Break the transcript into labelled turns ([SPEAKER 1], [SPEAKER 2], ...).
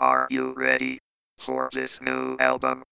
[SPEAKER 1] Are you ready for this new album?